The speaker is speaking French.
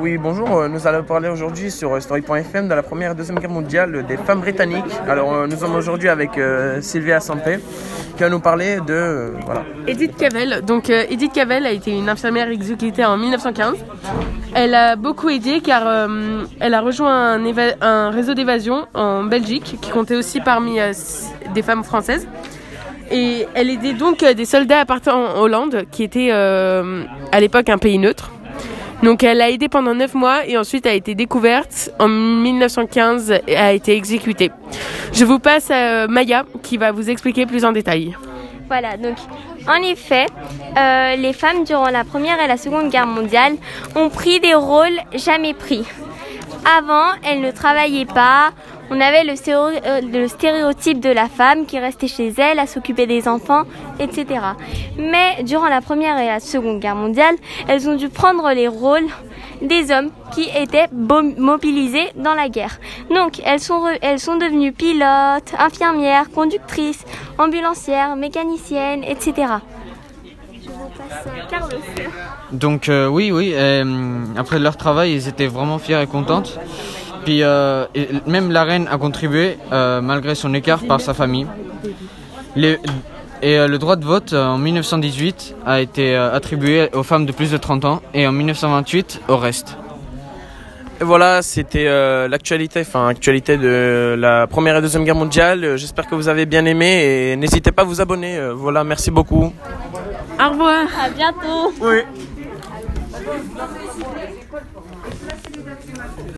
oui, bonjour. Euh, Nous allons parler aujourd'hui sur euh, Story.fm de la première et deuxième guerre mondiale des femmes britanniques. Alors, euh, nous sommes aujourd'hui avec Sylvia Sampé qui va nous parler de. voilà. Edith Cavell. Donc Edith Cavell a été une infirmière exécutée en 1915. Elle a beaucoup aidé car elle a rejoint un, réseau d'évasion en Belgique qui comptait aussi parmi des femmes françaises. Et elle aidait donc des soldats appartenant en Hollande qui était à l'époque un pays neutre. Donc elle a aidé pendant 9 mois et ensuite a été découverte en 1915 et a été exécutée. Je vous passe à euh, Maya qui va vous expliquer plus en détail. Voilà, donc en effet, euh, les femmes durant la Première et la Seconde Guerre mondiale ont pris des rôles jamais pris. Avant, elles ne travaillaient pas. On avait euh, le stéréotype de la femme qui restait chez elle à s'occuper des enfants, etc. Mais durant la Première et la Seconde Guerre mondiale, elles ont dû prendre les rôles des hommes qui étaient mobilisés dans la guerre. Donc, elles sont, devenues pilotes, infirmières, conductrices, ambulancières, mécaniciennes, etc. Donc euh, oui, oui, euh, après leur travail, ils étaient vraiment fiers et contentes. Puis euh, et même la reine a contribué, euh, malgré son écart par sa famille. Les- et euh, le droit de vote euh, en 1918 a été euh, attribué aux femmes de plus de 30 ans et en 1928 au reste. Et voilà, c'était euh, l'actualité, enfin, actualité de la première et deuxième guerre mondiale. J'espère que vous avez bien aimé et n'hésitez pas à vous abonner. Voilà, merci beaucoup. Au revoir. À bientôt. Oui.